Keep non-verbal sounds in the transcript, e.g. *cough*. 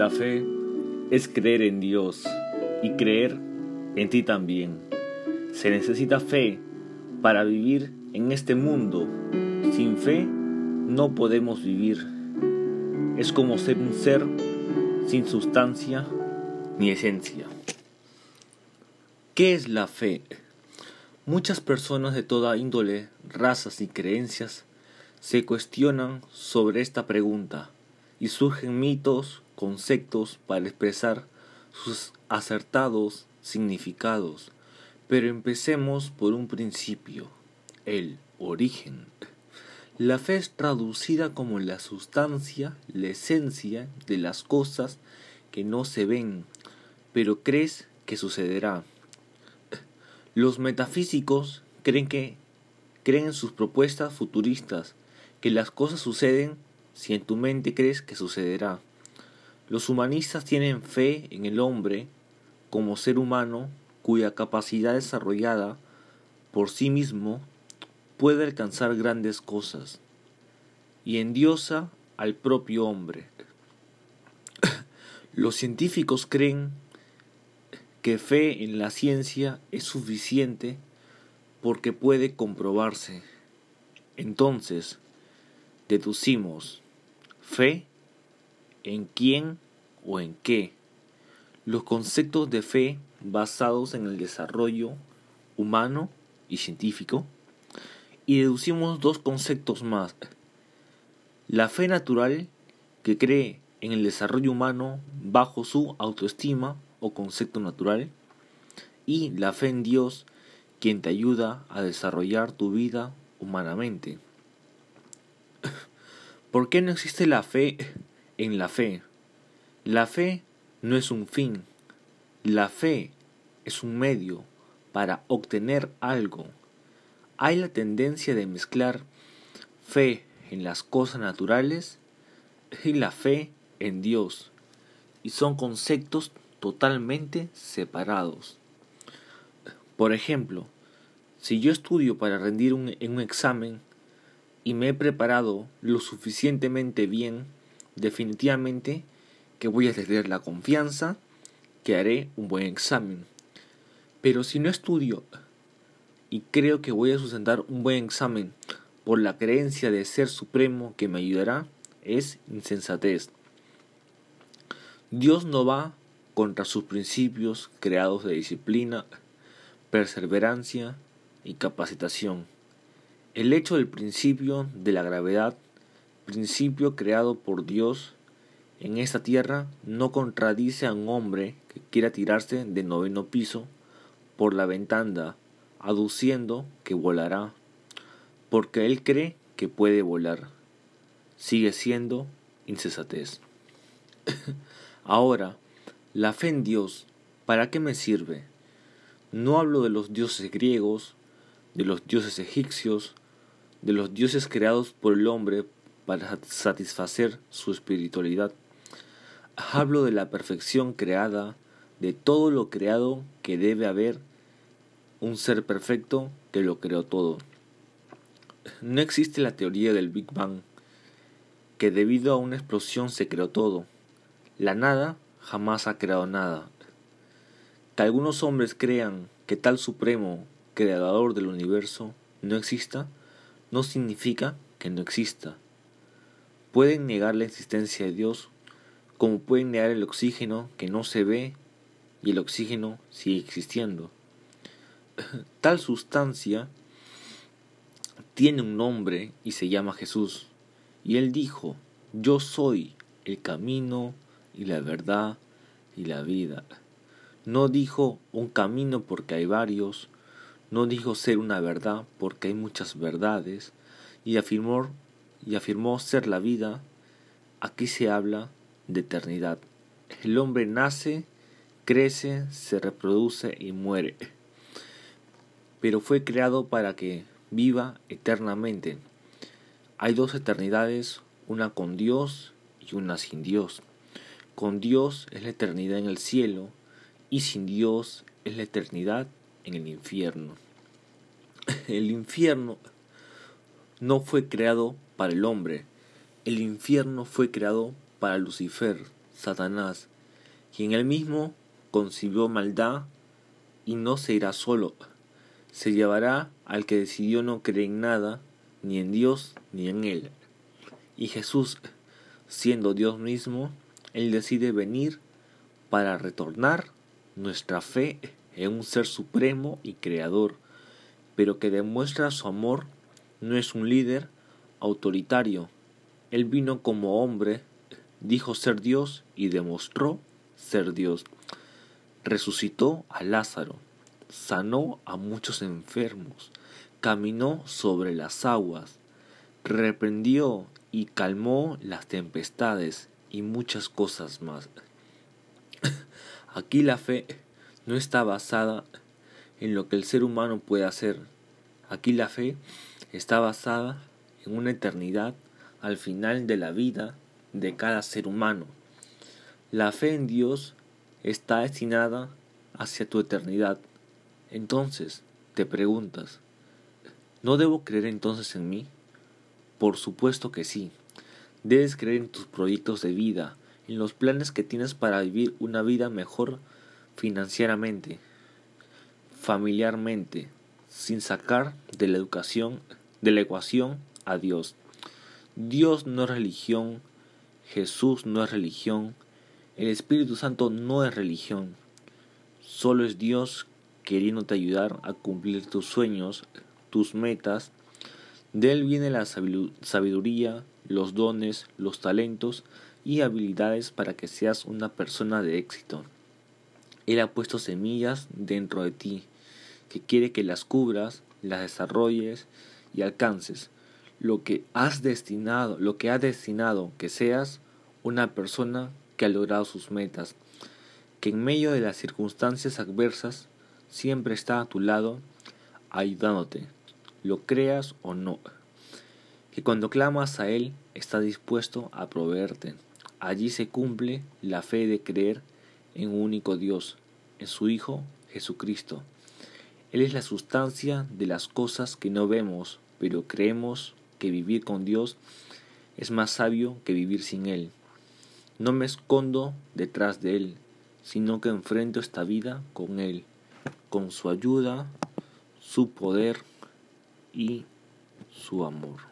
La fe es creer en Dios y creer en ti también. Se necesita fe para vivir en este mundo. Sin fe no podemos vivir. Es como ser un ser sin sustancia ni esencia. ¿Qué es la fe? Muchas personas de toda índole, razas y creencias se cuestionan sobre esta pregunta y surgen mitos, conceptos para expresar sus acertados significados. Pero empecemos por un principio, el origen. La fe es traducida como la sustancia, la esencia de las cosas que no se ven, pero crees que sucederá. Los metafísicos creen que creen en sus propuestas futuristas que las cosas suceden si en tu mente crees que sucederá. Los humanistas tienen fe en el hombre como ser humano cuya capacidad desarrollada por sí mismo puede alcanzar grandes cosas y endiosa al propio hombre. *coughs* Los científicos creen que fe en la ciencia es suficiente porque puede comprobarse. Entonces, deducimos fe en quién o en qué. Los conceptos de fe basados en el desarrollo humano y científico. Y deducimos dos conceptos más. La fe natural, que cree en el desarrollo humano bajo su autoestima o concepto natural. Y la fe en Dios, quien te ayuda a desarrollar tu vida humanamente. *laughs* ¿Por qué no existe la fe en la fe? La fe no es un fin. La fe es un medio para obtener algo. Hay la tendencia de mezclar fe en las cosas naturales y la fe en Dios. Y son conceptos totalmente separados. Por ejemplo, si yo estudio para rendir un, en un examen, y me he preparado lo suficientemente bien, definitivamente que voy a tener la confianza que haré un buen examen. Pero si no estudio y creo que voy a sustentar un buen examen por la creencia de ser supremo que me ayudará, es insensatez. Dios no va contra sus principios creados de disciplina, perseverancia y capacitación. El hecho del principio de la gravedad, principio creado por Dios en esta tierra, no contradice a un hombre que quiera tirarse del noveno piso por la ventana, aduciendo que volará, porque él cree que puede volar. Sigue siendo insensatez. *coughs* Ahora, la fe en Dios, ¿para qué me sirve? No hablo de los dioses griegos, de los dioses egipcios, de los dioses creados por el hombre para satisfacer su espiritualidad. Hablo de la perfección creada, de todo lo creado que debe haber un ser perfecto que lo creó todo. No existe la teoría del Big Bang, que debido a una explosión se creó todo. La nada jamás ha creado nada. Que algunos hombres crean que tal supremo creador del universo no exista, no significa que no exista. Pueden negar la existencia de Dios como pueden negar el oxígeno que no se ve y el oxígeno sigue existiendo. *laughs* Tal sustancia tiene un nombre y se llama Jesús. Y él dijo, yo soy el camino y la verdad y la vida. No dijo un camino porque hay varios, no dijo ser una verdad porque hay muchas verdades, y afirmó, y afirmó ser la vida. Aquí se habla de eternidad. El hombre nace, crece, se reproduce y muere. Pero fue creado para que viva eternamente. Hay dos eternidades, una con Dios y una sin Dios. Con Dios es la eternidad en el cielo y sin Dios es la eternidad en el infierno. *laughs* El infierno no fue creado para el hombre, el infierno fue creado para Lucifer, Satanás, quien él mismo concibió maldad y no se irá solo, se llevará al que decidió no creer en nada, ni en Dios ni en él. Y Jesús, siendo Dios mismo, él decide venir para retornar nuestra fe en un ser supremo y creador, pero que demuestra su amor, no es un líder autoritario. Él vino como hombre, dijo ser Dios y demostró ser Dios. Resucitó a Lázaro, sanó a muchos enfermos, caminó sobre las aguas, reprendió y calmó las tempestades y muchas cosas más. *coughs* Aquí la fe no está basada en lo que el ser humano puede hacer. Aquí la fe está basada en una eternidad al final de la vida de cada ser humano. La fe en Dios está destinada hacia tu eternidad. Entonces, te preguntas, ¿no debo creer entonces en mí? Por supuesto que sí. Debes creer en tus proyectos de vida, en los planes que tienes para vivir una vida mejor financieramente, familiarmente, sin sacar de la educación, de la ecuación a Dios. Dios no es religión, Jesús no es religión, el Espíritu Santo no es religión. Solo es Dios queriéndote ayudar a cumplir tus sueños, tus metas. De Él viene la sabiduría, los dones, los talentos y habilidades para que seas una persona de éxito. Él ha puesto semillas dentro de ti, que quiere que las cubras, las desarrolles y alcances. Lo que has destinado, lo que ha destinado que seas una persona que ha logrado sus metas, que en medio de las circunstancias adversas siempre está a tu lado ayudándote, lo creas o no que cuando clamas a Él está dispuesto a proveerte. Allí se cumple la fe de creer en un único Dios, en su Hijo Jesucristo. Él es la sustancia de las cosas que no vemos, pero creemos que vivir con Dios es más sabio que vivir sin Él. No me escondo detrás de Él, sino que enfrento esta vida con Él, con su ayuda, su poder y su amor.